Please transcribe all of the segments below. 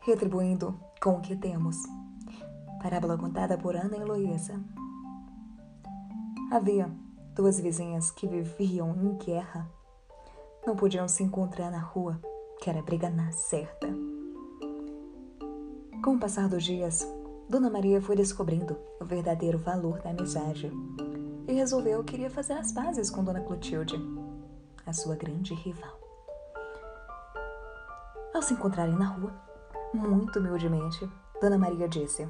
retribuindo com o que temos. Parábola contada por Ana Heloísa. Havia duas vizinhas que viviam em guerra. Não podiam se encontrar na rua, que era briga na certa. Com o passar dos dias, Dona Maria foi descobrindo o verdadeiro valor da amizade e resolveu que iria fazer as pazes com Dona Clotilde, a sua grande rival. Ao se encontrarem na rua, muito humildemente, Dona Maria disse: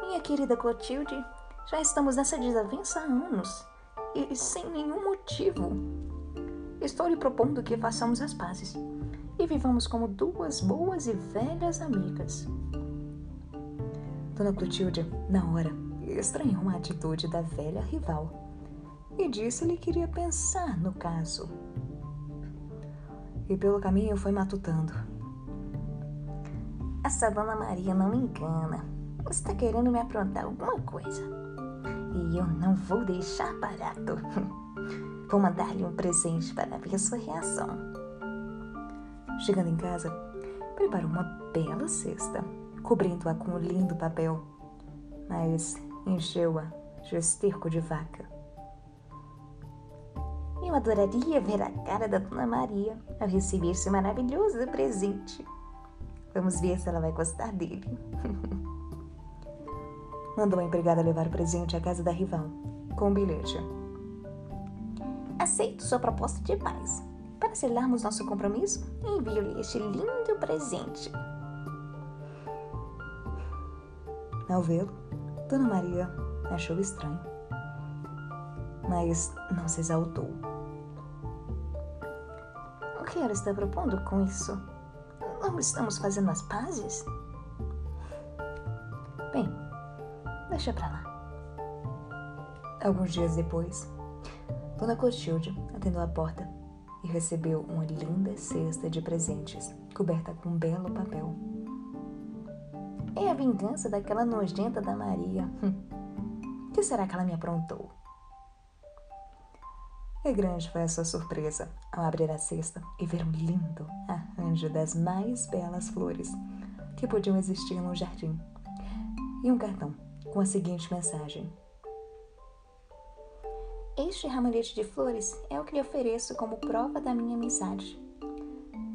Minha querida Clotilde, já estamos nessa desavença há anos e sem nenhum motivo. Estou lhe propondo que façamos as pazes e vivamos como duas boas e velhas amigas. Dona Clotilde, na hora, estranhou a atitude da velha rival e disse-lhe que iria pensar no caso. E pelo caminho foi matutando. Essa Dona Maria não me engana. Está querendo me aprontar alguma coisa. E eu não vou deixar barato. Vou mandar-lhe um presente para ver sua reação. Chegando em casa, preparou uma bela cesta, cobrindo-a com um lindo papel, mas encheu-a de esterco de vaca. Eu adoraria ver a cara da Dona Maria ao receber esse maravilhoso presente. Vamos ver se ela vai gostar dele. Mandou a empregada levar o presente à casa da rival, com um bilhete. Aceito sua proposta de paz. Para selarmos nosso compromisso, envio-lhe este lindo presente. Ao vê-lo, Dona Maria achou estranho, mas não se exaltou. O que ela está propondo com isso? Não estamos fazendo as pazes? Bem, deixa pra lá. Alguns dias depois, Dona Clotilde atendeu a porta e recebeu uma linda cesta de presentes, coberta com um belo papel. É a vingança daquela nojenta da Maria. O que será que ela me aprontou? E grande foi a sua surpresa ao abrir a cesta e ver um lindo arranjo das mais belas flores que podiam existir no jardim. E um cartão com a seguinte mensagem: Este ramalhete de flores é o que lhe ofereço como prova da minha amizade.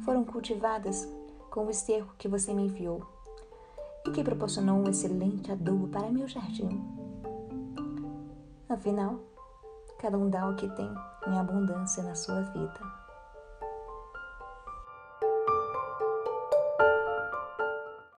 Foram cultivadas com o esterco que você me enviou e que proporcionou um excelente adubo para meu jardim. Afinal, cada um dá o que tem em abundância na sua vida.